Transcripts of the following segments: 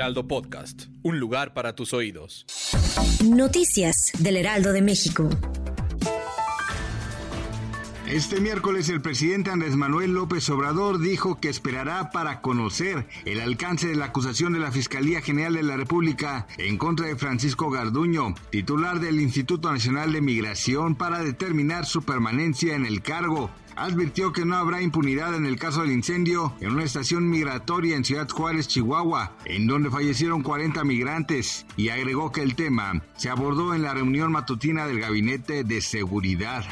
Heraldo Podcast, un lugar para tus oídos. Noticias del Heraldo de México. Este miércoles el presidente Andrés Manuel López Obrador dijo que esperará para conocer el alcance de la acusación de la Fiscalía General de la República en contra de Francisco Garduño, titular del Instituto Nacional de Migración, para determinar su permanencia en el cargo advirtió que no habrá impunidad en el caso del incendio en una estación migratoria en Ciudad Juárez, Chihuahua, en donde fallecieron 40 migrantes, y agregó que el tema se abordó en la reunión matutina del Gabinete de Seguridad.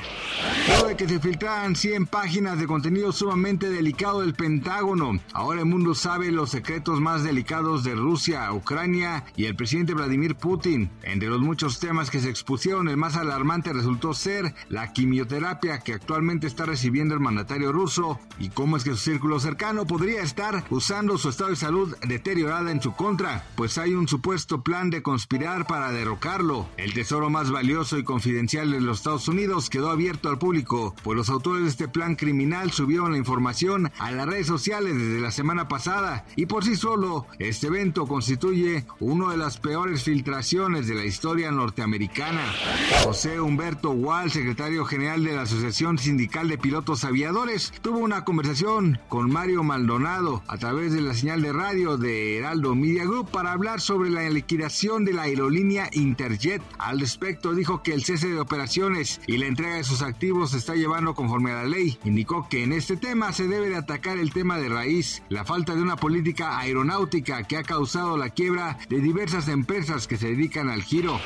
Luego de que se filtraran 100 páginas de contenido sumamente delicado del Pentágono, ahora el mundo sabe los secretos más delicados de Rusia, Ucrania y el presidente Vladimir Putin. Entre los muchos temas que se expusieron, el más alarmante resultó ser la quimioterapia que actualmente está recibiendo el mandatario ruso y cómo es que su círculo cercano podría estar usando su estado de salud deteriorada en su contra, pues hay un supuesto plan de conspirar para derrocarlo. El tesoro más valioso y confidencial de los Estados Unidos quedó abierto al público, pues los autores de este plan criminal subieron la información a las redes sociales desde la semana pasada y por sí solo este evento constituye una de las peores filtraciones de la historia norteamericana. José Humberto Wall, secretario general de la Asociación Sindical de Pilotos aviadores, tuvo una conversación con Mario Maldonado a través de la señal de radio de Heraldo Media Group para hablar sobre la liquidación de la aerolínea Interjet. Al respecto dijo que el cese de operaciones y la entrega de sus activos se está llevando conforme a la ley. Indicó que en este tema se debe de atacar el tema de raíz, la falta de una política aeronáutica que ha causado la quiebra de diversas empresas que se dedican al giro.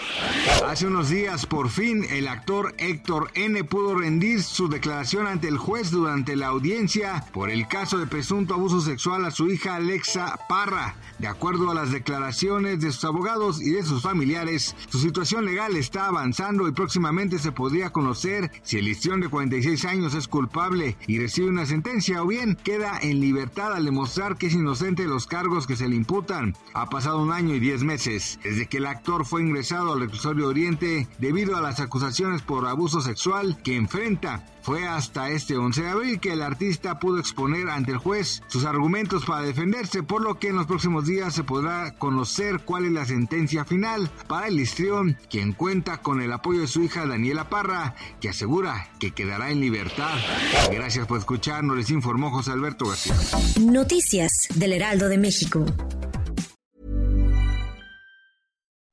Hace unos días, por fin, el actor Héctor N. pudo rendir su declaración ante el juez durante la audiencia por el caso de presunto abuso sexual a su hija Alexa Parra. De acuerdo a las declaraciones de sus abogados y de sus familiares, su situación legal está avanzando y próximamente se podría conocer si el listión de 46 años es culpable y recibe una sentencia o bien queda en libertad al demostrar que es inocente de los cargos que se le imputan. Ha pasado un año y 10 meses desde que el actor fue ingresado al reclusorio Oriente debido a las acusaciones por abuso sexual que enfrenta. Fue hasta este 11 de abril que el artista pudo exponer ante el juez sus argumentos para defenderse, por lo que en los próximos días se podrá conocer cuál es la sentencia final para el histrión, quien cuenta con el apoyo de su hija Daniela Parra, que asegura que quedará en libertad. Gracias por escucharnos, les informó José Alberto García. Noticias del Heraldo de México.